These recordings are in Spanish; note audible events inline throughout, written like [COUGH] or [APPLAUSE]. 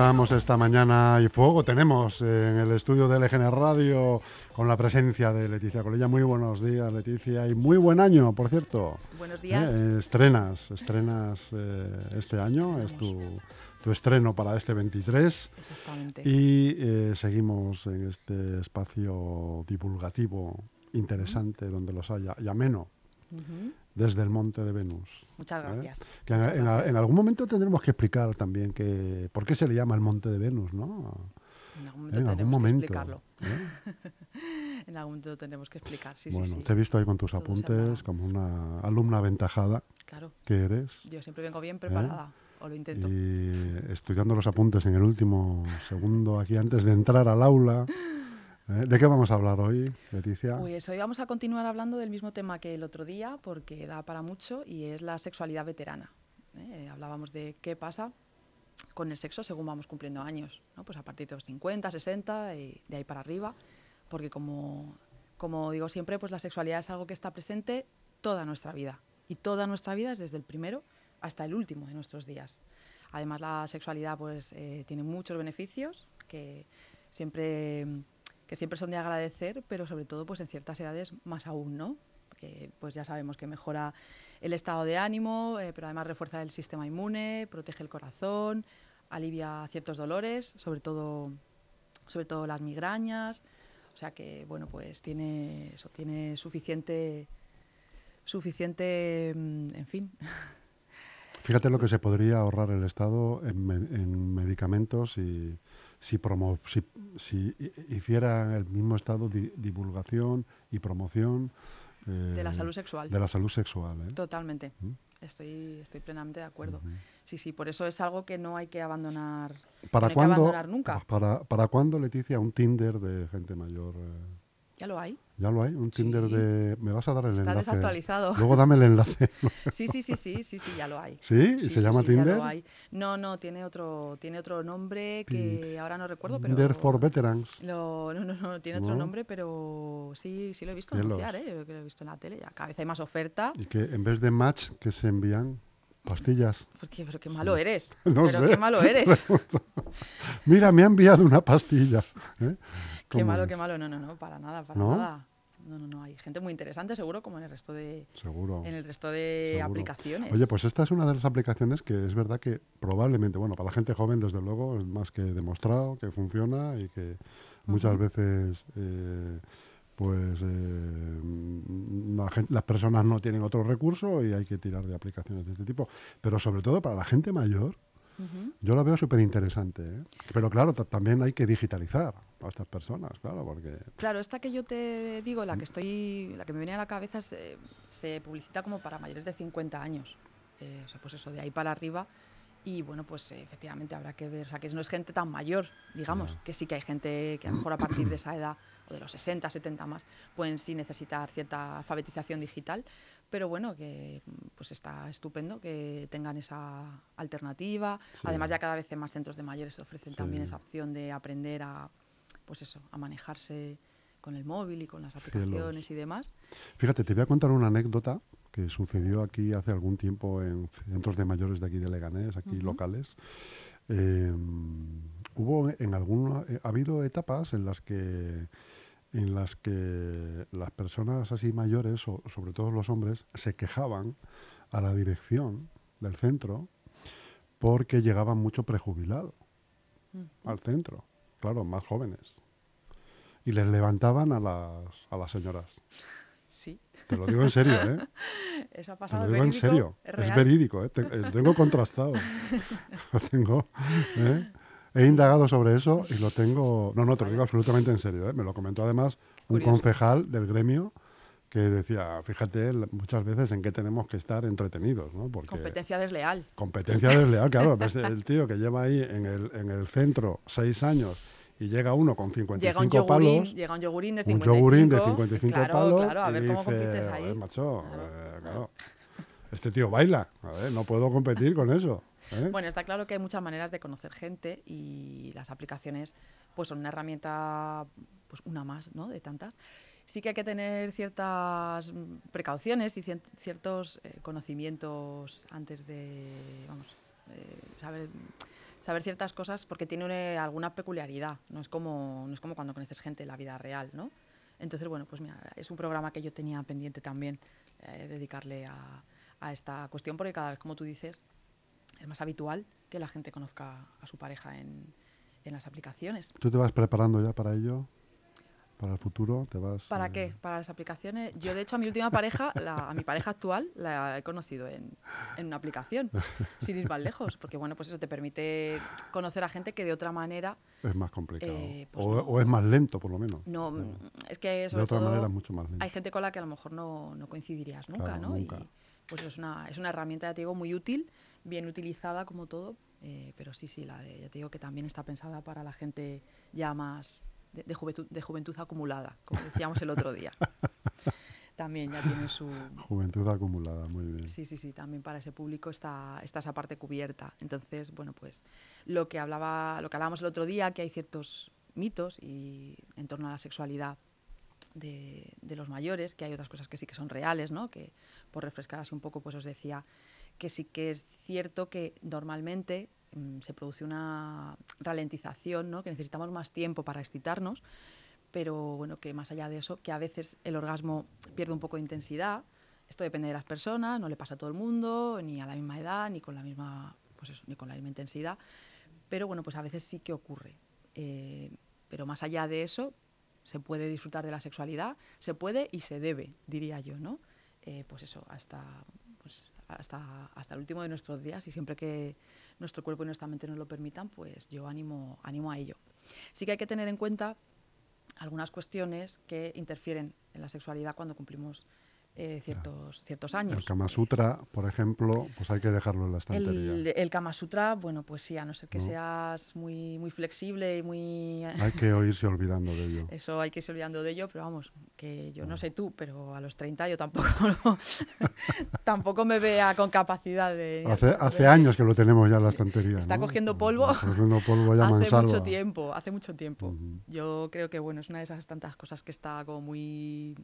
necesitábamos esta mañana y fuego tenemos en el estudio de LGN Radio con la presencia de Leticia Colella. Muy buenos días, Leticia, y muy buen año, por cierto. Buenos días. Eh, estrenas, estrenas eh, este año, es tu, tu, estreno para este 23. Exactamente. Y eh, seguimos en este espacio divulgativo interesante donde los haya y ameno. Desde el Monte de Venus. Muchas gracias. Que en, Muchas en- gracias. en algún momento tendremos que explicar también que por qué se le llama el Monte de Venus, ¿no? En algún En momento algún tendremos momento. que explicarlo. ¿eh? [LAUGHS] En algún momento tendremos que explicar, sí, bueno, sí, sí. te he visto ahí con tus Todo apuntes como una alumna aventajada Claro, que eres yo siempre vengo bien preparada, o lo intento. y estudiando los apuntes en el último segundo aquí antes de entrar al aula. [LAUGHS] ¿eh? ¿De qué vamos a hablar hoy, Leticia? Pues hoy vamos a continuar hablando del mismo tema que el otro día, porque da para mucho, y es la sexualidad veterana. ¿eh? Hablábamos de qué pasa con el sexo según vamos cumpliendo años, ¿no? pues a partir de los 50, 60 y de ahí para arriba, porque como, como digo siempre, pues la sexualidad es algo que está presente toda nuestra vida, y toda nuestra vida es desde el primero hasta el último de nuestros días. Además, la sexualidad pues, eh, tiene muchos beneficios que siempre, que siempre son de agradecer, pero sobre todo pues, en ciertas edades más aún, ¿no? Que pues, ya sabemos que mejora el estado de ánimo, eh, pero además refuerza el sistema inmune, protege el corazón, alivia ciertos dolores, sobre todo, sobre todo las migrañas. O sea que, bueno, pues tiene, eso, tiene suficiente, suficiente, mm, en fin, Fíjate lo que se podría ahorrar el Estado en, me- en medicamentos y si, promo- si, si hi- hiciera el mismo Estado di- divulgación y promoción eh, de la salud sexual. de la salud sexual. ¿eh? Totalmente. ¿Mm? Estoy, estoy plenamente de acuerdo. Sí, sí, por eso es algo que no hay que abandonar. ¿Para no cuándo, abandonar nunca. Para, ¿Para cuándo, Leticia, un Tinder de gente mayor? eh? Ya lo hay. ¿Ya lo hay? ¿Un Tinder Sí. de...? ¿Me vas a dar el Está enlace? desactualizado. Luego dame el enlace. [LAUGHS] Sí, sí, sí, sí, sí, sí, ya lo hay. ¿Sí? ¿Y Sí, se sí, llama sí, ya Tinder? lo hay. No, no, tiene otro, tiene otro nombre que ahora no recuerdo, pero. Tinder for Veterans. Lo- no, no, no, tiene otro ¿No? nombre, pero sí, sí lo he visto Cielos. anunciar, ¿eh? Yo que lo he visto en la tele. Ya cada vez hay más oferta. Y que en vez de match, que se envían pastillas. Porque, pero qué malo eres. [LAUGHS] No pero sé. qué malo eres. [LAUGHS] Mira, me ha enviado una pastilla. ¿eh? Qué ¿Cómo malo, es? qué malo. No, no, no, para nada, para ¿No? nada. No, no, no. Hay gente muy interesante, seguro, como en el resto de, Seguro. en el resto de Seguro. aplicaciones. Oye, pues esta es una de las aplicaciones que es verdad que probablemente, bueno, para la gente joven, desde luego, es más que demostrado que funciona y que muchas veces, eh, pues, eh, la las personas no tienen otro recurso y hay que tirar de aplicaciones de este tipo. Pero sobre todo para la gente mayor, yo la veo súper interesante. ¿eh? Pero claro, ta- también hay que digitalizar a estas personas, claro, porque... Claro, esta que yo te digo, la que estoy, la que me viene a la cabeza, se, se publicita como para mayores de 50 años. Eh, o sea, pues eso, de ahí para arriba. Y bueno, pues eh, efectivamente habrá que ver, o sea, que no es gente tan mayor, digamos, que sí que hay gente que a lo mejor a partir de esa edad, o de los 60, 70 más, pueden sí necesitar cierta alfabetización digital, pero bueno, que mm, pues está estupendo que tengan esa alternativa. Sí. Además, ya cada vez en más centros de mayores ofrecen también esa opción de aprender a, pues eso, a manejarse con el móvil y con las Cielos. aplicaciones y demás. Fíjate, te voy a contar una anécdota que sucedió aquí hace algún tiempo en centros de mayores de aquí de Leganés, aquí locales. Eh, hubo en alguna, eh, ha habido etapas en las que en las que las personas así mayores, o sobre todo los hombres, se quejaban a la dirección del centro porque llegaban mucho prejubilado al centro, claro, más jóvenes. Y les levantaban a las, a las señoras. Sí, Te lo digo en serio, ¿eh? [LAUGHS] eso ha Te pasado. lo ¿es digo en serio. ¿Es verídico, ¿eh? Te- eh, tengo contrastado. [LAUGHS] lo tengo. ¿eh? He indagado sobre eso y lo tengo. No, no, te lo digo absolutamente en serio. ¿eh? Me lo comentó además un Curioso. concejal del gremio que decía, fíjate muchas veces en qué tenemos que estar entretenidos, ¿no? Porque Competencia desleal. competencia desleal, claro. ves [LAUGHS] el tío que lleva ahí en el, en el centro seis años y llega uno con 55 Llega un, yogurín, palos. llega un yogurín de un 55. yogurín de 55 claro, palos Claro, a y ver cómo dice, compites ahí. "Joder, macho, Claro, eh, claro. Este tío baila, a ver, no puedo competir con eso. ¿eh? Bueno, está claro que hay muchas maneras de conocer gente y las aplicaciones pues son una herramienta, pues una más, ¿no? De tantas. Sí que hay que tener ciertas mm, precauciones y ciertos eh, conocimientos antes de, vamos, eh, saber saber ciertas cosas porque tiene alguna peculiaridad, no es como, no es como cuando conoces gente en la vida real, ¿no? Entonces, bueno, pues mira, es un programa que yo tenía pendiente también eh, dedicarle a, a esta cuestión porque cada vez, como tú dices, es más habitual que la gente conozca a su pareja en, en las aplicaciones. ¿Tú te vas preparando ya para ello? ¿Para el futuro? ¿Te vas, ¿Para eh, qué? Para las aplicaciones. Yo, de hecho, a mi última pareja, la- a mi pareja actual, la he conocido en, en una aplicación, [LAUGHS] sin ir más lejos, porque, bueno, pues eso te permite conocer a gente que de otra manera Es más complicado. Eh, pues o, no. o es más lento, por lo menos. no... No. Es que, de otra todo, manera es mucho más lento. hay gente con la que a lo mejor no, no coincidirías nunca, Claro, ¿no? nunca. Y pues es una, es una herramienta, ya te digo, muy útil, bien utilizada como todo, eh, pero sí, sí, la de, ya te digo que también está pensada para la gente ya más de, de juventud, de juventud acumulada, como decíamos el otro día. [LAUGHS] También ya tiene su... Juventud acumulada, muy bien. Sí, sí, sí, también para ese público está, está esa parte cubierta. Entonces, bueno, pues lo que hablaba, lo que hablábamos el otro día, que hay ciertos mitos y en torno a la sexualidad de, de los mayores, que hay otras cosas que sí que son reales, ¿no? Que por refrescar así un poco, pues os decía que sí que es cierto que normalmente se produce una ralentización, ¿no? Que necesitamos más tiempo para excitarnos, pero bueno, que más allá de eso, que a veces el orgasmo pierde un poco de intensidad. Esto depende de las personas, no le pasa a todo el mundo, ni a la misma edad, ni con la misma, pues eso, ni con la misma intensidad. Pero bueno, pues a veces sí que ocurre. Eh, pero más allá de eso, se puede disfrutar de la sexualidad, se puede y se debe, diría yo, ¿no? Eh, pues eso, hasta, hasta, hasta el último de nuestros días y siempre que nuestro cuerpo y nuestra mente nos lo permitan, pues yo animo, animo a ello. Sí que hay que tener en cuenta algunas cuestiones que interfieren en la sexualidad cuando cumplimos eh, ciertos, ciertos años. El Kama Pues, Sutra, por ejemplo, pues hay que dejarlo en la estantería. el, el Kama Sutra, bueno, pues sí, a no ser que No. seas muy, muy flexible y muy... [LAUGHS] Hay que irse olvidando de ello. Eso hay que irse olvidando de ello, pero vamos, que yo no Ah. sé tú, pero a los 30 yo tampoco, [LAUGHS] lo- tampoco me vea con capacidad de... Hace, años que lo tenemos ya en la estantería. Está ¿no? cogiendo polvo. Está cogiendo polvo ya [LAUGHS] Hace mansalva. mucho tiempo, hace mucho tiempo. Yo creo que bueno, es una de esas tantas cosas que está como muy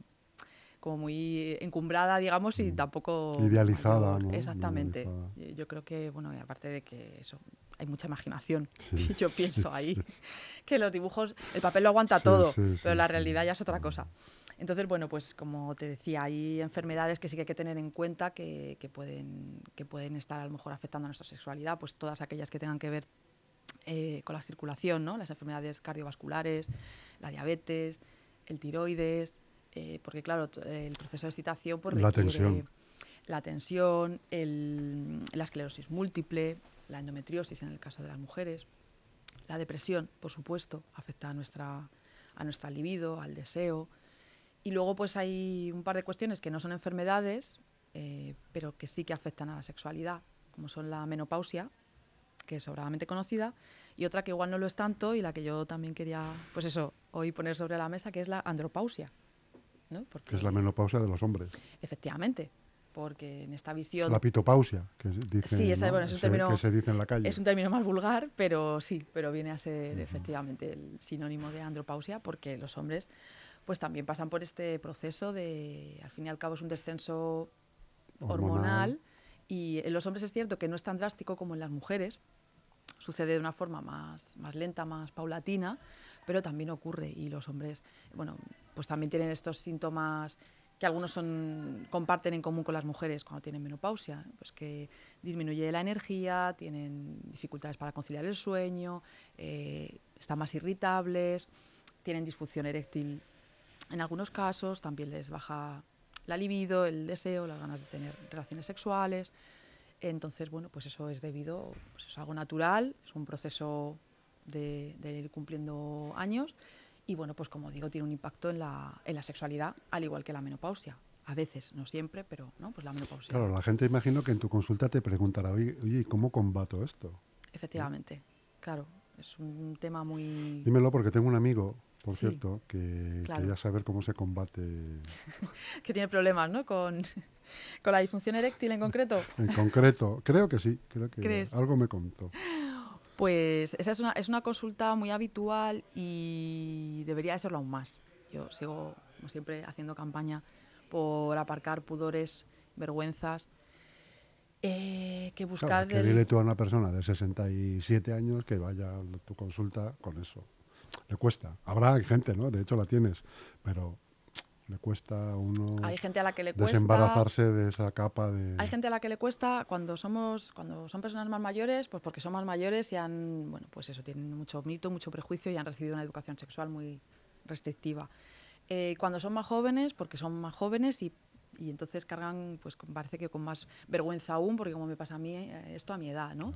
como muy encumbrada, digamos, y Mm. tampoco Idealizada, mayor. ¿no? Exactamente. Idealizada. Yo creo que bueno, y aparte de que eso hay mucha imaginación. Sí, [LAUGHS] yo pienso sí, ahí sí. [LAUGHS] que los dibujos, el papel lo aguanta todo, pero la realidad ya es otra cosa. Entonces, bueno, pues como te decía, hay enfermedades que sí que hay que tener en cuenta que, que pueden, que pueden estar a lo mejor afectando a nuestra sexualidad, pues todas aquellas que tengan que ver eh, con la circulación, ¿no? las enfermedades cardiovasculares, la diabetes, el tiroides, eh, porque claro, el proceso de excitación pues, La requiere tensión. la tensión, el- la esclerosis múltiple, la endometriosis en el caso de las mujeres, la depresión, por supuesto, afecta a nuestra, a nuestra libido, al deseo. Y luego pues hay un par de cuestiones que no son enfermedades, eh, pero que sí que afectan a la sexualidad, como son la menopausia, que es sobradamente conocida, y otra que igual no lo es tanto y la que yo también quería, pues eso, hoy poner sobre la mesa, que es la andropausia. ¿No? Porque, Que es la menopausia de los hombres. Efectivamente, porque en esta visión... La pitopausia, que se dice, Sí, esa- ¿no? bueno, es un Ese- término- que se dice en la calle. Es un término más vulgar, pero sí, pero viene a ser efectivamente el sinónimo de andropausia, porque los hombres pues también pasan por este proceso de, al fin y al cabo es un descenso hormonal, y en los hombres es cierto que no es tan drástico como en las mujeres, sucede de una forma más, más lenta, más paulatina, pero también ocurre y los hombres, bueno, pues también tienen estos síntomas que algunos comparten en común con las mujeres cuando tienen menopausia, pues que disminuye la energía, tienen dificultades para conciliar el sueño, eh, están más irritables, tienen disfunción eréctil en algunos casos, también les baja la libido, el deseo, las ganas de tener relaciones sexuales. Entonces, bueno, pues eso es debido, pues es algo natural, es un proceso de, de ir cumpliendo años y bueno, pues como digo, tiene un impacto en la, en la sexualidad, al igual que la menopausia. A veces, no siempre, pero no, pues la menopausia. Claro, la gente imagino que en tu consulta te preguntará, oye, oye, ¿y cómo combato esto? Efectivamente, claro, es un tema muy... Dímelo porque tengo un amigo, por Sí, cierto, que claro. quería saber cómo se combate [LAUGHS] que tiene problemas, ¿no? Con, con la disfunción eréctil en concreto. en concreto. Creo que sí, creo que ¿Crees? algo me contó. Pues esa es una, es una consulta muy habitual y debería de serlo aún más. Yo sigo, como siempre, haciendo campaña por aparcar pudores, vergüenzas. Eh, que Claro, buscar que el- dile tú a una persona de 67 años que vaya a tu consulta con eso. Le cuesta. Habrá gente, ¿no? De hecho la tienes, pero le cuesta a uno hay gente a la que le cuesta desembarazarse de esa capa de... Hay gente a la que le cuesta cuando somos, cuando son personas más mayores, pues porque son más mayores y han, bueno, pues eso, tienen mucho mito, mucho prejuicio y han recibido una educación sexual muy restrictiva. Eh, cuando son más jóvenes, porque son más jóvenes y, y entonces cargan, pues con- parece que con más vergüenza aún, porque como me pasa a mí eh, esto a mi edad, ¿no?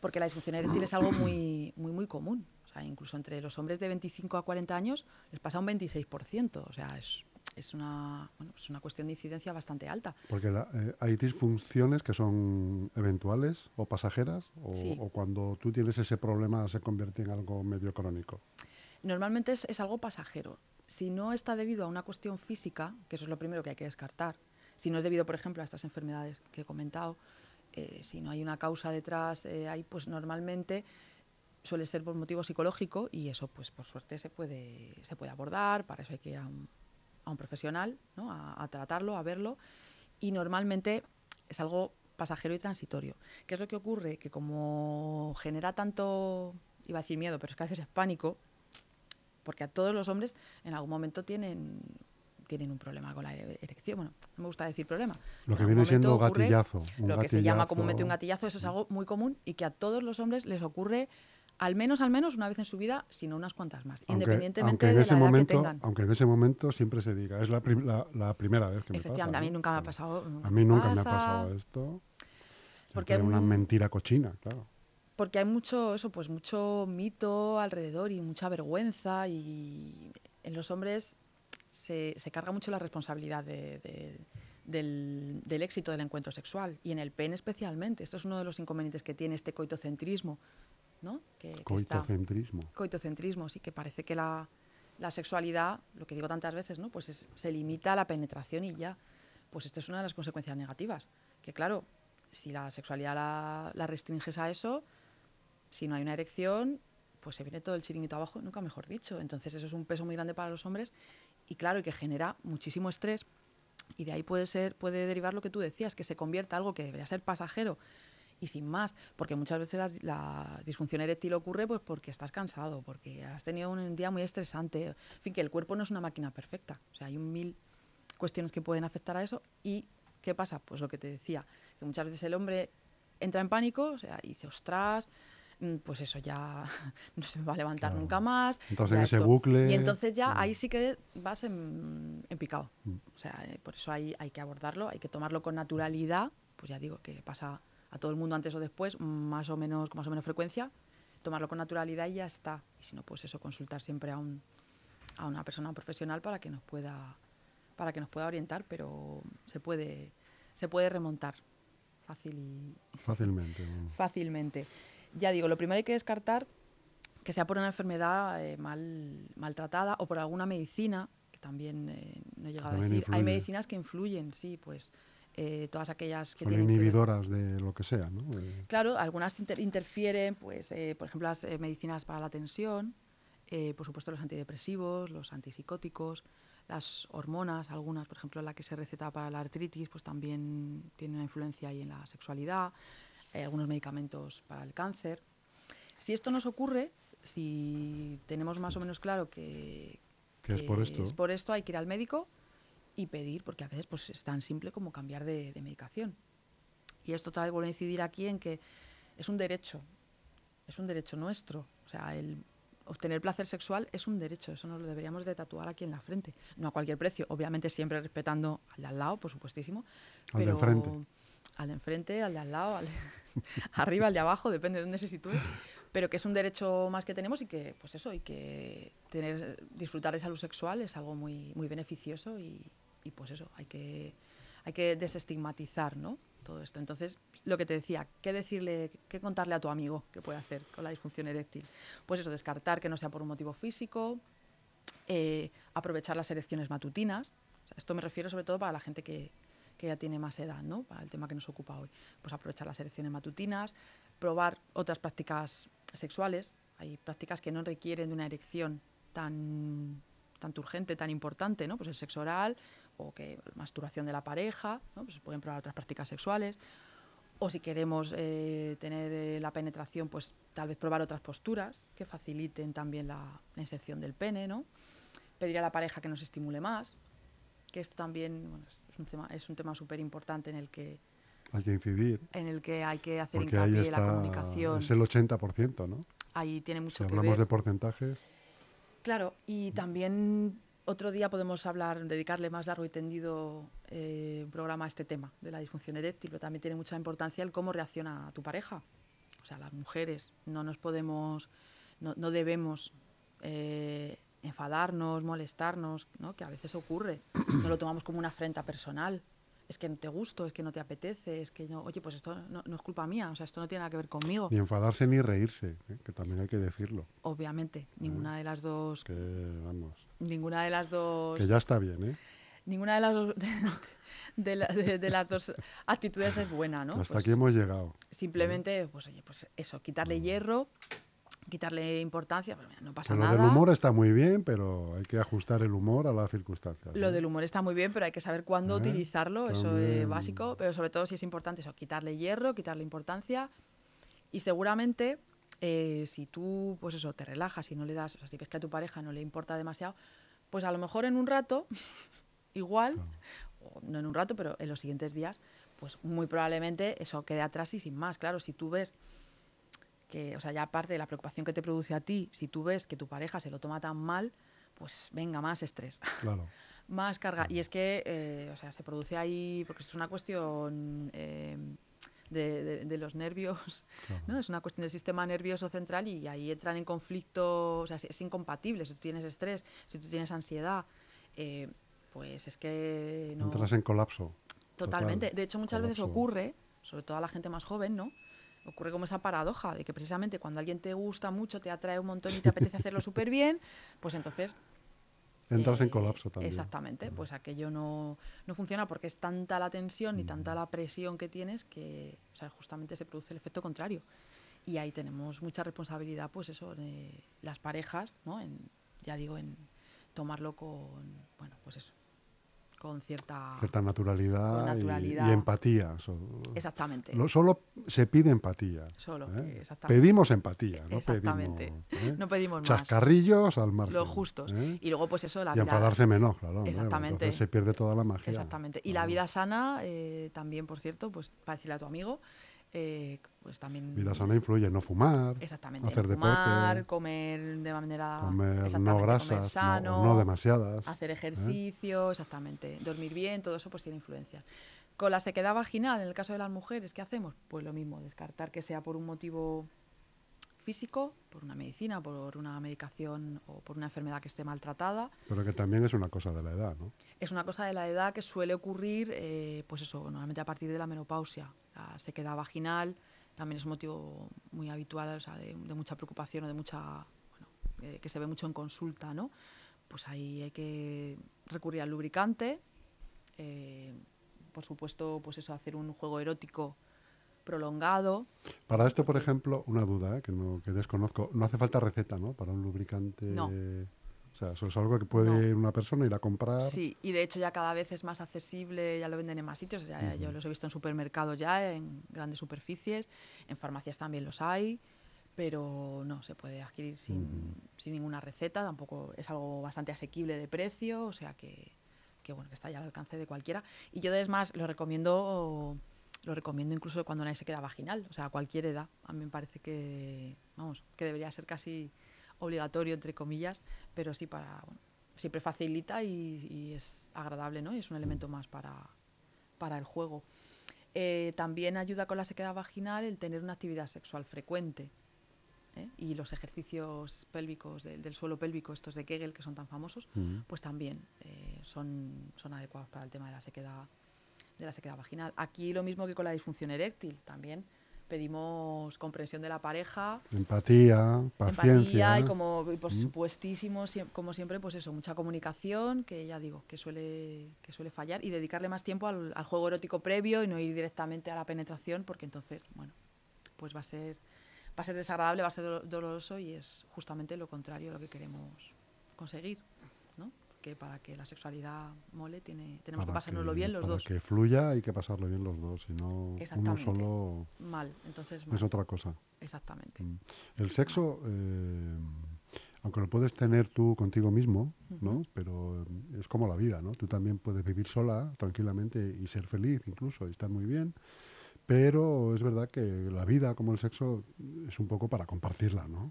Porque la disfunción eréctil es algo muy, muy, muy común. O sea, incluso entre los hombres de 25 a 40 años les pasa un 26%. O sea, es, es, una, bueno, es una cuestión de incidencia bastante alta. Porque la- eh, hay disfunciones que son eventuales o pasajeras, o, Sí. o cuando tú tienes ese problema se convierte en algo medio crónico. Normalmente es, es algo pasajero. Si no está debido a una cuestión física, que eso es lo primero que hay que descartar, si no es debido, por ejemplo, a estas enfermedades que he comentado, eh, si no hay una causa detrás, eh, ahí pues normalmente suele ser por motivo psicológico y eso pues por suerte se puede, se puede abordar, para eso hay que ir a un, a un profesional, ¿no? a, a tratarlo, a verlo y normalmente es algo pasajero y transitorio. ¿Qué es lo que ocurre? Que como genera tanto, iba a decir miedo, pero es que a veces es pánico, porque a todos los hombres en algún momento tienen, tienen un problema con la ere- erección. Bueno, no me gusta decir problema. Lo que viene siendo gatillazo. un Lo que se llama comúnmente un gatillazo, eso es algo muy común y que a todos los hombres les ocurre al menos, al menos una vez en su vida, sino unas cuantas más, Aunque- independientemente aunque en de ese la edad momento, que tengan. Aunque en ese momento siempre se diga, es la, prim- la, la primera vez que me pasa. Efectivamente, a mí nunca me ha pasado. A mí nunca me ha pasa, pasado esto. Porque Porque una mentira cochina, claro. porque hay mucho eso pues mucho mito alrededor y mucha vergüenza y en los hombres se, se carga mucho la responsabilidad de- de- del, del éxito del encuentro sexual y en el pene especialmente esto es uno de los inconvenientes que tiene este coitocentrismo ¿no? que, que está Coitocentrismo. coitocentrismo sí que parece que la, la sexualidad lo que digo tantas veces no pues es- se limita a la penetración y ya pues esto es una de las consecuencias negativas que claro si la sexualidad la, la restringes a eso si no hay una erección pues se viene todo el chiringuito abajo nunca mejor dicho entonces eso es un peso muy grande para los hombres y claro y que genera muchísimo estrés y de ahí puede ser puede derivar lo que tú decías que se convierta algo que debería ser pasajero y sin más, porque muchas veces la, disfunción eréctil ocurre pues porque estás cansado, porque has tenido un día muy estresante, en fin, que el cuerpo no es una máquina perfecta, o sea, hay un mil cuestiones que pueden afectar a eso y ¿qué pasa? Pues lo que te decía, que muchas veces el hombre entra en pánico, o sea, y dice, ostras, mm, pues eso ya [LAUGHS] no se me va a levantar Claro. nunca más. Entonces en ese esto". bucle, Y entonces ya mm. ahí sí que vas en, en picado. Mm. O sea, eh, por eso hay, hay que abordarlo, hay que tomarlo con naturalidad, pues ya digo que pasa a todo el mundo antes o después, más o menos, con más o menos frecuencia, tomarlo con naturalidad y ya está. Y si no, pues eso, consultar siempre a, un, a una persona profesional para que nos pueda para que nos pueda orientar, pero se puede, se puede remontar fácil y, Fácilmente. fácilmente. Ya digo, lo primero hay que descartar que sea por una enfermedad eh, mal, maltratada o por alguna medicina, que también eh, no he llegado También a decir. Hay influye. medicinas que influyen, sí, pues eh, todas aquellas que Son tienen que inhibidoras de lo que sea, ¿no? Eh, Claro, algunas inter- interfieren, pues, eh, por ejemplo, las eh, medicinas para la tensión, por supuesto los antidepresivos, los antipsicóticos, las hormonas, algunas, por ejemplo, la que se receta para la artritis, pues también tiene una influencia ahí en la sexualidad, algunos medicamentos para el cáncer. Si esto nos ocurre, si tenemos más o menos claro que, Que es por esto. es por esto, hay que ir al médico y pedir, porque a veces pues, es tan simple como cambiar de, de medicación. Y esto otra vez vuelve a incidir aquí en que es un derecho, es un derecho nuestro. O sea, el obtener placer sexual es un derecho, eso nos lo deberíamos de tatuar aquí en la frente. No a cualquier precio, obviamente siempre respetando al de al lado, por supuestísimo. Al de pero enfrente. Al de enfrente, al de al lado, al de- [LAUGHS] arriba, al de abajo, depende de dónde se sitúe. Pero que es un derecho más que tenemos y que, pues eso, y que tener, disfrutar de salud sexual es algo muy, muy beneficioso y, y pues eso, hay que, hay que desestigmatizar, ¿no? Todo esto. Entonces, lo que te decía, ¿qué decirle, qué contarle a tu amigo que puede hacer con la disfunción eréctil? Pues eso, descartar que no sea por un motivo físico, eh, aprovechar las erecciones matutinas. Esto me refiero sobre todo para la gente que, que ya tiene más edad, ¿no? Para el tema que nos ocupa hoy. Pues aprovechar las erecciones matutinas, probar otras prácticas sexuales. Hay prácticas que no requieren de una erección tan, tan urgente, tan importante, ¿no? Pues el sexo oral o que masturbación de la pareja, ¿no? Pues se pueden probar otras prácticas sexuales O si queremos eh, tener eh, la penetración, pues tal vez probar otras posturas que faciliten también la, la inserción del pene, ¿no? Pedir a la pareja que nos estimule más, que esto también bueno, es un tema es un tema súper importante en el que Hay que incidir. en el que hay que hacer Porque ahí hincapié la comunicación. Es el 80%, ¿no? Ahí tiene Si mucho que hablamos ver. de porcentajes. Claro, y también otro día podemos hablar, dedicarle más largo y tendido eh, un programa a este tema de la disfunción eréctil, pero también tiene mucha importancia el cómo reacciona tu pareja. O sea, las mujeres no nos podemos, no, no debemos eh, enfadarnos, molestarnos, ¿no? que a veces ocurre. [CLEARS THROAT] No lo tomamos como una afrenta personal. Es que no te gusto, es que no te apetece, es que no, oye, pues esto no, no es culpa mía, o sea, esto no tiene nada que ver conmigo. Ni enfadarse ni reírse, ¿eh? que también hay que decirlo. Obviamente, ninguna de las dos, Que, vamos, ninguna de las dos que ya está bien, ¿eh? ninguna de las dos, [LAUGHS] de, la- de- de las dos actitudes es buena, ¿no? Hasta Pues aquí hemos llegado. simplemente, pues oye, pues eso, quitarle hierro, quitarle importancia, pues mira, no pasa Que lo nada. del humor está muy bien, pero hay que ajustar el humor a las circunstancias. Lo ¿eh? del humor está muy bien, pero hay que saber cuándo ¿Eh? utilizarlo, eso También. es básico, pero sobre todo si es importante eso, quitarle hierro, quitarle importancia y seguramente eh, si tú, pues eso, te relajas y no le das, o sea, si ves que a tu pareja no le importa demasiado, pues a lo mejor en un rato, [LAUGHS] igual, o no en un rato, pero en los siguientes días, pues muy probablemente eso quede atrás y sin más. Claro, si tú ves que, o sea, ya aparte de la preocupación que te produce a ti, si tú ves que tu pareja se lo toma tan mal, pues venga, más estrés [LAUGHS] Claro. más carga. Y es que, eh, o sea, se produce ahí, porque esto es una cuestión eh, de, de- de los nervios, Claro. ¿no? Es una cuestión del sistema nervioso central y ahí entran en conflicto, o sea, es, incompatible. Si tú tienes estrés, si tú tienes ansiedad, eh, pues es que no... Entras en colapso. Totalmente. total, De hecho, muchas veces ocurre, sobre todo a la gente más joven, ¿no? Ocurre como esa paradoja de que precisamente cuando alguien te gusta mucho, te atrae un montón y te apetece hacerlo [LAUGHS] súper bien, pues entonces Entras en colapso también. Exactamente, pues aquello no, no funciona porque es tanta la tensión y tanta la presión que tienes que o sea, justamente se produce el efecto contrario. Y ahí tenemos mucha responsabilidad, pues eso, de las parejas, ¿no? En, ya digo, en tomarlo con, bueno, pues eso, con cierta... Cierta naturalidad, Con y- naturalidad. Y, empatía. so- Exactamente. lo- solo se pide empatía. Solo, ¿eh? exactamente. Pedimos empatía, no Exactamente. pedimos ¿eh? No pedimos más. chascarrillos al margen. Los justos. ¿eh? Y luego, pues eso, la Y vida... enfadarse menos, claro. Exactamente. Entonces se pierde toda la magia. Exactamente. Y la vida sana, también, por cierto, pues para decirle a tu amigo, eh, pues también... Vida sana influye no fumar, Exactamente. hacer no fumar, deporte, comer de manera... comer no comer grasas, no- sano, no, demasiadas. hacer ¿eh? ejercicio, exactamente. Dormir bien, todo eso pues tiene influencia. Con la sequedad vaginal, en el caso de las mujeres, ¿qué hacemos? Pues lo mismo, descartar que sea por un motivo físico, por una medicina, por una medicación o por una enfermedad que esté maltratada. Pero que también es una cosa de la edad, ¿no? Es una cosa de la edad que suele ocurrir, eh, pues eso, normalmente a partir de la menopausia. La sequedad vaginal también es un motivo muy habitual, o sea, de, de mucha preocupación o de mucha, bueno, eh, que se ve mucho en consulta, ¿no? Pues ahí hay que recurrir al lubricante, eh, por supuesto, pues eso, hacer un juego erótico prolongado. Para esto, por ejemplo, una duda ¿eh? que, no, que desconozco. No hace falta receta, ¿no? Para un lubricante. No. O sea, eso es algo que puede una persona ir a comprar. Sí, y de hecho ya cada vez es más accesible, ya lo venden en más sitios, ya, yo los he visto en supermercados ya, en grandes superficies, en farmacias también los hay, pero no, se puede adquirir sin, sin ninguna receta, tampoco es algo bastante asequible de precio, o sea que, que bueno, que está ya al alcance de cualquiera. Y yo es más, lo recomiendo, lo recomiendo incluso cuando nadie se queda vaginal, o sea, a cualquier edad. A mí me parece que, vamos, que debería ser casi obligatorio, entre comillas, pero sí para, bueno, siempre facilita y, y es agradable, ¿no? Y es un elemento más para, para el juego. Eh, también ayuda con la sequedad vaginal el tener una actividad sexual frecuente. ¿eh? Y los ejercicios pélvicos del, del suelo pélvico, estos de Kegel, que son tan famosos, pues también eh, son, son adecuados para el tema de la sequedad de la sequedad vaginal. Aquí lo mismo que con la disfunción eréctil, también pedimos comprensión de la pareja, Empatía, paciencia. empatía y como por Mm. supuestísimo como siempre pues eso mucha comunicación que ya digo que suele que suele fallar y dedicarle más tiempo al, al juego erótico previo y no ir directamente a la penetración porque entonces bueno pues va a ser va a ser desagradable va a ser do- doloroso y es justamente lo contrario a lo que queremos conseguir ¿no? Que para que la sexualidad mole tiene, tenemos que pasárnoslo bien los para dos. que fluya hay que pasarlo bien los dos, si no uno solo Mal, entonces mal. es otra cosa. Exactamente. Mm. El sexo, eh, aunque lo puedes tener tú contigo mismo, ¿no? Pero eh, es como la vida, ¿no? Tú también puedes vivir sola, tranquilamente, y ser feliz incluso, y estar muy bien. Pero es verdad que la vida, como el sexo, es un poco para compartirla, ¿no?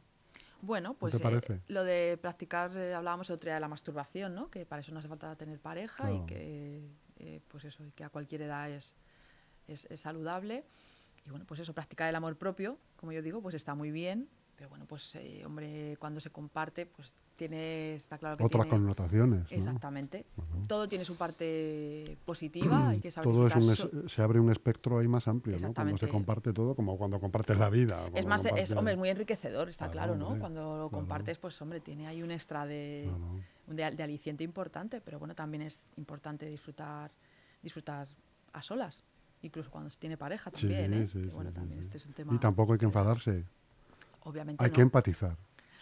Bueno, pues te eh, lo de practicar, eh, hablábamos el otro día de la masturbación, ¿no? Que para eso no hace falta tener pareja Claro. y que, eh, pues eso, y que a cualquier edad es, es, es saludable. Y bueno, pues eso, practicar el amor propio, como yo digo, pues está muy bien. Pero bueno, pues eh, hombre, cuando se comparte, pues tiene, está claro que Otras tiene... connotaciones, ¿no? Exactamente. Bueno. Todo tiene su parte positiva, hay que saber Todo es un so- se abre un espectro ahí más amplio, ¿no? Cuando se comparte todo, como cuando compartes la vida. Es más, es, hombre, es muy enriquecedor, está Claro, claro, ¿no? Cuando lo compartes, pues hombre, tiene ahí un extra de, de, de aliciente importante, pero bueno, también es importante disfrutar, disfrutar a solas, incluso cuando se tiene pareja Sí, también, ¿eh? sí, sí, bueno, también este es un tema. Y tampoco hay que enfadarse, Obviamente hay no. que empatizar.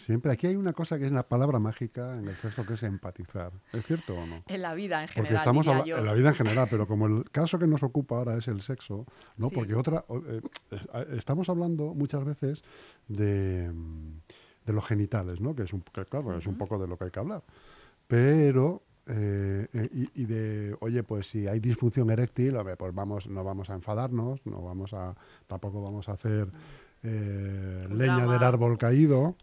Siempre aquí hay una cosa que es una palabra mágica en el sexo que es empatizar. ¿Es cierto o no? En la vida en Porque general. estamos diría yo. en la vida en general, pero como el caso que nos ocupa ahora es el sexo, ¿no? Sí. Porque otra eh, estamos hablando muchas veces de, mm, de los genitales, ¿no? Que es un que, claro, es un poco de lo que hay que hablar. Pero eh, eh, y, y de, oye, pues si hay disfunción eréctil, hombre, pues vamos, no vamos a enfadarnos, no vamos a, tampoco vamos a hacer eh, leña drama. del árbol caído,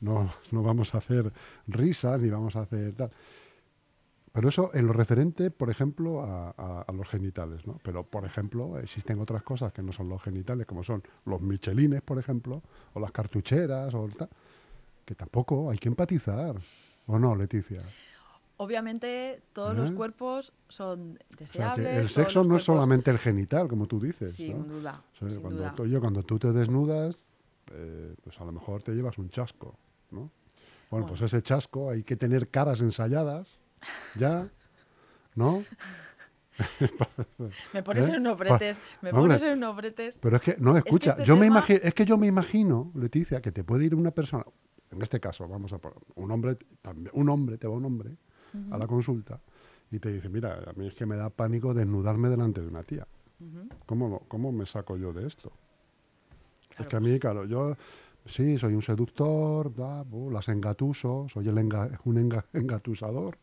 no, no vamos a hacer risas ni vamos a hacer tal. Pero eso en lo referente, por ejemplo, a, a- a los genitales, ¿no? Pero, por ejemplo, existen otras cosas que no son los genitales, como son los michelines, por ejemplo, o las cartucheras, o tal, que tampoco hay que empatizar. ¿O no, Leticia? Obviamente todos los cuerpos son O sea, deseables. que el sexo no es solamente el genital, como tú dices. Sin ¿no? duda, O sea, sin cuando duda. tú- oye, cuando tú te desnudas, eh, pues a lo mejor te llevas un chasco, ¿no? Bueno, pues ese chasco hay que tener caras ensayadas, ya, ¿no? [LAUGHS] Me pones ¿Eh? en unos bretes, me Hombre, pones en unos bretes. Pero es que, no, escucha, este yo me imagino, es que yo me imagino, Leticia, que te puede ir una persona, en este caso, vamos a por un hombre, un hombre, te va un hombre a la consulta y te dice, mira, a mí es que me da pánico desnudarme delante de una tía. Ujú. ¿Cómo, lo- cómo me saco yo de esto? es que a mí, claro, yo sí, soy un seductor, las engatuso, soy el enga- [LAUGHS] un enga- engatusador.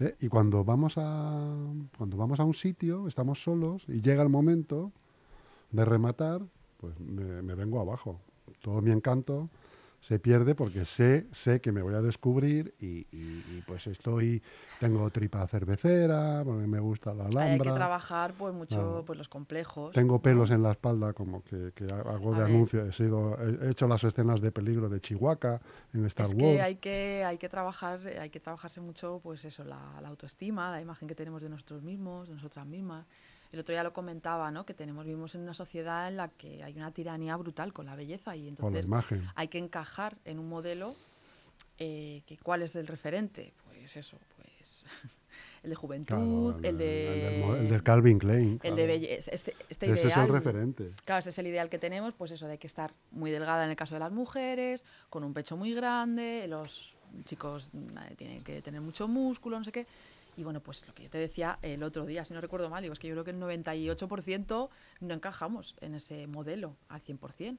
¿eh? Y cuando vamos, a, cuando vamos a un sitio, estamos solos y llega el momento de rematar, pues me, me vengo abajo. Todo mi encanto se pierde porque sé, sé que me voy a descubrir y, y- y, pues estoy, tengo tripa cervecera, porque me gusta la Ahí Hay que alhambra. trabajar pues mucho Claro. pues los complejos. Tengo pelos en la espalda, como que, que hago de A ver. anuncio. He, sido, he he hecho las escenas de peligro de Chihuahua en Star es Wars. que hay que hay que trabajar hay que trabajarse mucho pues eso la, la autoestima la imagen que tenemos de nosotros mismos de nosotras mismas el otro día lo comentaba no que tenemos vivimos en una sociedad en la que hay una tiranía brutal con la belleza y entonces hay que encajar en un modelo eh, que cuál es el referente pues eso pues [LAUGHS] el de juventud Claro, el, de el del mo- el del Calvin Klein. el de belleza este, este Ese es el referente. Claro, ese es el ideal que tenemos, pues eso, de hay que estar muy delgada en el caso de las mujeres, con un pecho muy grande, los chicos mm, tienen que tener mucho músculo, no sé qué. Y bueno, pues lo que yo te decía el otro día, si no recuerdo mal, digo, es que yo creo que el 98% no encajamos en ese modelo al 100%.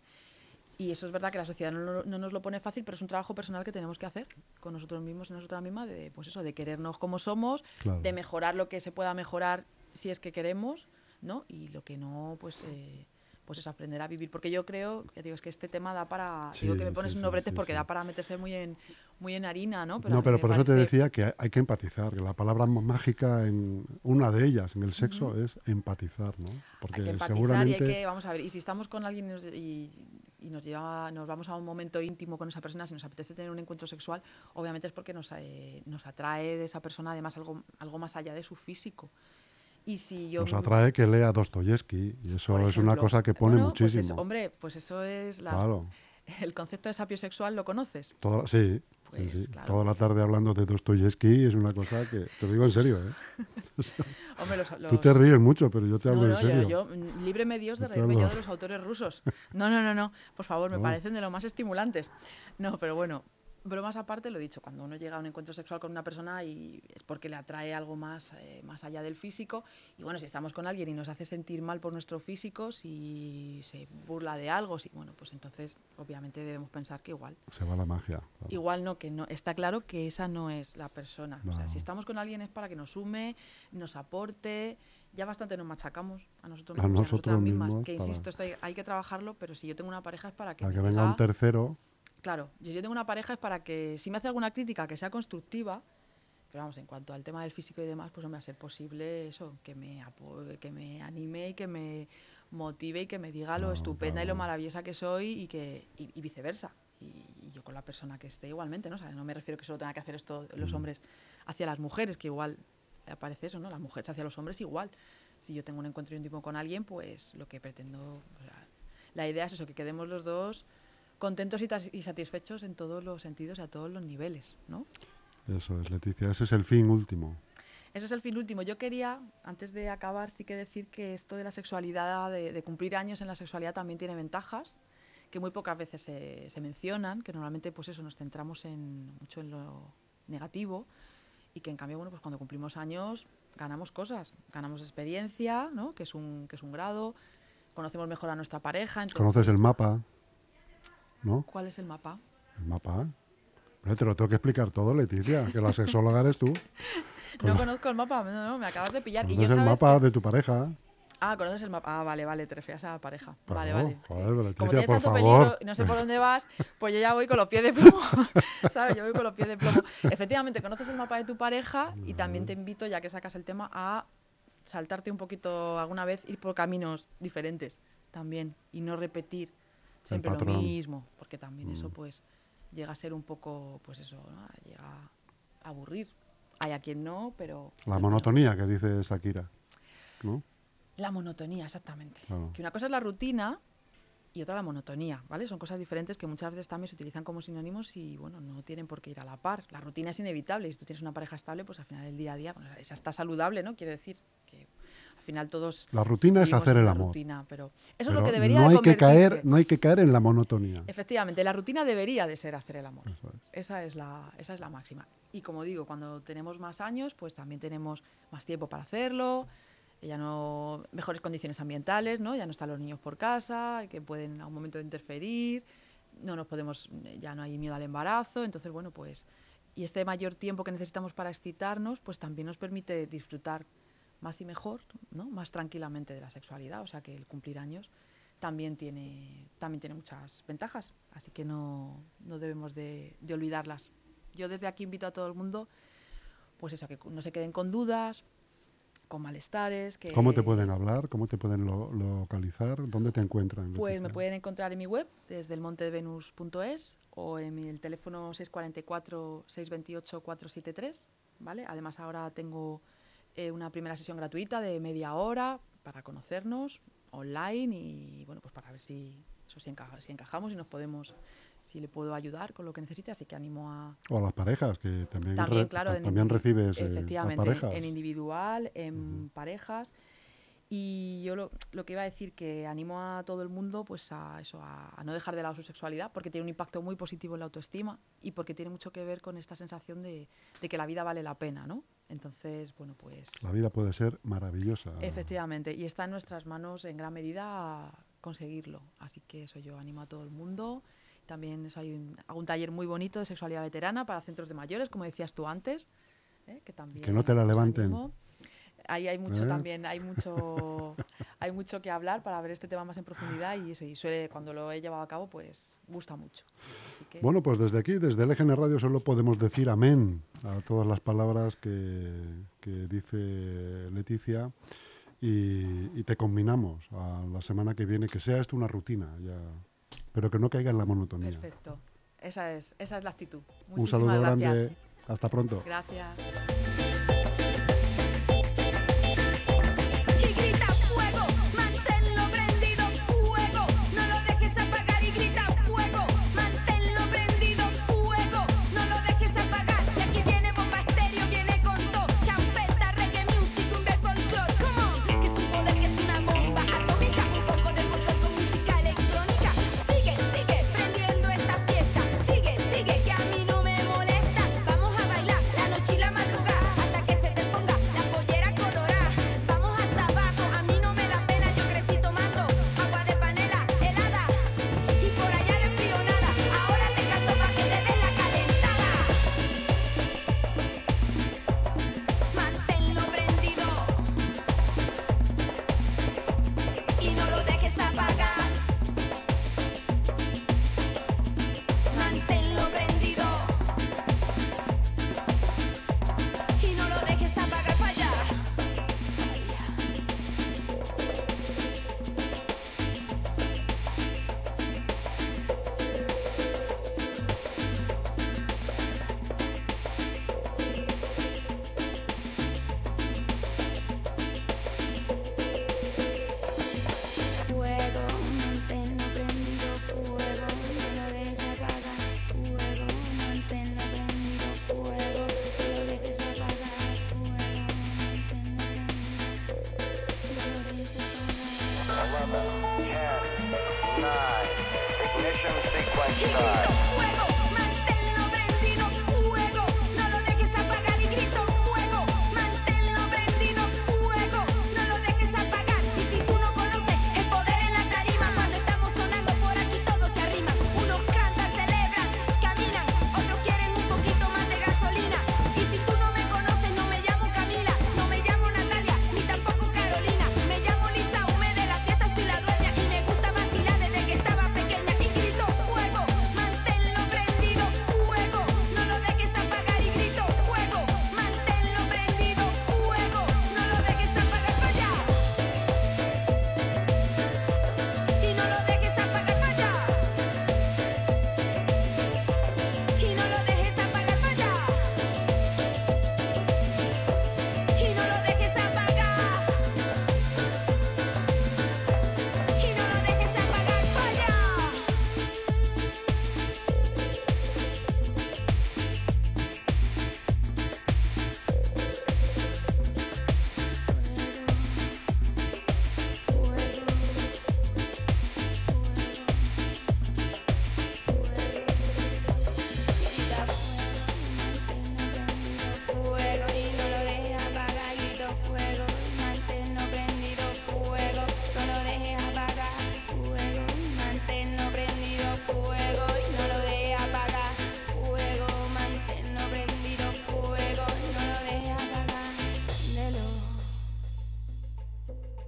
Y eso es verdad que la sociedad no, no nos lo pone fácil, pero es un trabajo personal que tenemos que hacer con nosotros mismos y nosotras mismas, de, pues eso, de querernos como somos, Claro. de mejorar lo que se pueda mejorar si es que queremos, ¿no? Y lo que no, pues, eh, pues es aprender a vivir. Porque yo creo, ya digo, es que este tema da para, digo que me Sí, pones sí, unos sí, sí, porque sí. da para meterse muy en, muy en harina, ¿no? no, a mí pero por eso te parece- decía que hay- que empatizar. que La palabra má- mágica, en una de ellas, en el sexo, es empatizar, ¿no? Porque hay que empatizar seguramente... y hay que, vamos a ver, y si estamos con alguien y nos, y, y nos lleva, nos vamos a un momento íntimo con esa persona, si nos apetece tener un encuentro sexual, obviamente es porque nos, eh, nos atrae de esa persona además algo, algo más allá de su físico. Y si yo Nos atrae que lea Dostoyevsky y eso es una cosa que pone bueno, pues muchísimo. eso, hombre, pues eso es la- claro. [LAUGHS] el concepto de sapiosexual, ¿lo conoces? Toda, sí, Pues, sí. claro. toda la tarde hablando de Dostoyevsky es una cosa que, te lo digo en serio, ¿eh? [LAUGHS] Hombre, los, Tú te ríes mucho, pero yo te hablo no, en no, serio. yo, yo, mm, líbreme Dios de Yo reírme hablo- yo de los autores rusos. No, no, no, no, por favor, me No. parecen de lo más estimulantes. No, pero bueno, bromas aparte, lo he dicho, cuando uno llega a un encuentro sexual con una persona y es porque le atrae algo más, eh, más allá del físico. Y bueno, si estamos con alguien y nos hace sentir mal por nuestro físico, si se burla de algo, si, bueno, pues entonces obviamente debemos pensar que igual. Se va la magia. claro. Igual no, que no. Está claro que esa no es la persona. O sea, si estamos con alguien es para que nos sume, nos aporte. Ya bastante nos machacamos a nosotros A mismos, y a nosotros nosotras mismas. mismos Que para- insisto, hay, que trabajarlo, pero si yo tengo una pareja es para que Para que venga un tercero, Claro, yo, yo tengo una pareja es para que si me hace alguna crítica que sea constructiva, pero vamos, en cuanto al tema del físico y demás, pues va a ser posible eso, que me, que me anime y que me motive y que me diga lo No, estupenda y lo maravillosa que soy y que y, y viceversa. Y, y yo con la persona que esté igualmente, ¿no? O sea, no me refiero que solo tenga que hacer esto los Mm. hombres hacia las mujeres, que igual aparece eso, ¿no? Las mujeres hacia los hombres igual. Si yo tengo un encuentro íntimo con alguien, pues lo que pretendo... o sea, la idea es eso, que quedemos los dos contentos y, satisfechos en todos los sentidos y a todos los niveles, ¿no? eso es, Leticia, ese es el fin último. Ese es el fin último. Yo quería, antes de acabar, sí que decir que esto de la sexualidad, de, de cumplir años en la sexualidad también tiene ventajas, que muy pocas veces se, se mencionan, que normalmente pues eso, nos centramos en, mucho en lo negativo y que en cambio, bueno, pues cuando cumplimos años ganamos cosas, ganamos experiencia, ¿no? que, es un, que es un grado, conocemos mejor a nuestra pareja. Conoces el mapa, ¿no? ¿Cuál es el mapa? El mapa. Pero te lo tengo que explicar todo, Leticia, que la sexóloga eres tú. [LAUGHS] No conozco el mapa, no, no, me acabas de pillar. Y yo Conoces el mapa que- de tu pareja. Ah, conoces el mapa. Ah, vale, vale, te refieres a la pareja. Claro, vale, vale. joder, Leticia, Como tienes por tanto favor. peligro y no sé por dónde vas, pues yo ya voy con los pies de plomo. [LAUGHS] ¿Sabes? Yo voy con los pies de plomo. Efectivamente, conoces el mapa de tu pareja y también te invito, ya que sacas el tema, a saltarte un poquito alguna vez, ir por caminos diferentes también y no repetir siempre lo mismo, porque también eso Mm. pues llega a ser un poco, pues eso, ¿no? llega a aburrir. Hay a quien no, pero... La monotonía que dice Shakira. ¿no? La monotonía, exactamente. Claro. Que una cosa es la rutina y otra la monotonía, ¿vale? Son cosas diferentes que muchas veces también se utilizan como sinónimos y, bueno, no tienen por qué ir a la par. La rutina es inevitable y si tú tienes una pareja estable, pues al final del día a día, bueno, esa está saludable, ¿no? Quiero decir final todos... La rutina es hacer en el amor. rutina, pero eso es Pero lo que debería no de hay que caer, no hay que caer en la monotonía. Efectivamente, la rutina debería de ser hacer el amor. Es. Esa es, la, esa es la máxima. Y como digo, cuando tenemos más años, pues también tenemos más tiempo para hacerlo, ya no mejores condiciones ambientales, ¿no? Ya no están los niños por casa, que pueden a un momento interferir, no nos podemos, ya no hay miedo al embarazo, entonces bueno, pues y este mayor tiempo que necesitamos para excitarnos, pues también nos permite disfrutar más y mejor, ¿no? Más tranquilamente de la sexualidad, o sea que el cumplir años también tiene, también tiene muchas ventajas, así que no, no debemos de, de olvidarlas. Yo desde aquí invito a todo el mundo, pues eso, que no se queden con dudas, con malestares. Que, ¿Cómo te pueden hablar? ¿Cómo te pueden lo- localizar? ¿Dónde te encuentran? Pues me pueden encontrar en mi web, desde el montedevenus.es o en el teléfono 644-628-473, ¿vale? Además ahora tengo eh, una primera sesión gratuita de media hora para conocernos online y, bueno, pues para ver si, eso, si, encaja- si encajamos y nos podemos, si le puedo ayudar con lo que necesite, así que animo a, O a las parejas, que también, también, re- claro, en también recibes eh, a efectivamente, parejas. en individual, en parejas. Y yo lo, lo que iba a decir que animo a todo el mundo pues a eso, a, a no dejar de lado su sexualidad, porque tiene un impacto muy positivo en la autoestima y porque tiene mucho que ver con esta sensación de, de que la vida vale la pena, ¿no? Entonces, bueno, pues La vida puede ser maravillosa. efectivamente, y está en nuestras manos en gran medida conseguirlo. Así que eso yo animo a todo el mundo. También eso, hay un, hago un taller muy bonito de sexualidad veterana para centros de mayores, como decías tú antes. ¿eh? Que, también Que no te la levanten. animo. Ahí hay mucho ¿Eh? también, hay mucho, [LAUGHS] hay mucho que hablar para ver este tema más en profundidad y eso, y suele, cuando lo he llevado a cabo, pues gusta mucho. Así que, Bueno, pues desde aquí, desde el EGN Radio, solo podemos decir amén a todas las palabras que, que dice Leticia y, y te combinamos a la semana que viene, que sea esto una rutina, ya, pero que no caiga en la monotonía. perfecto. Esa es, esa es la actitud. Un Muchísimas saludo gracias. grande, hasta pronto. Gracias.